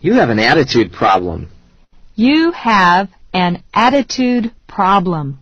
You have an attitude problem. You have an attitude problem.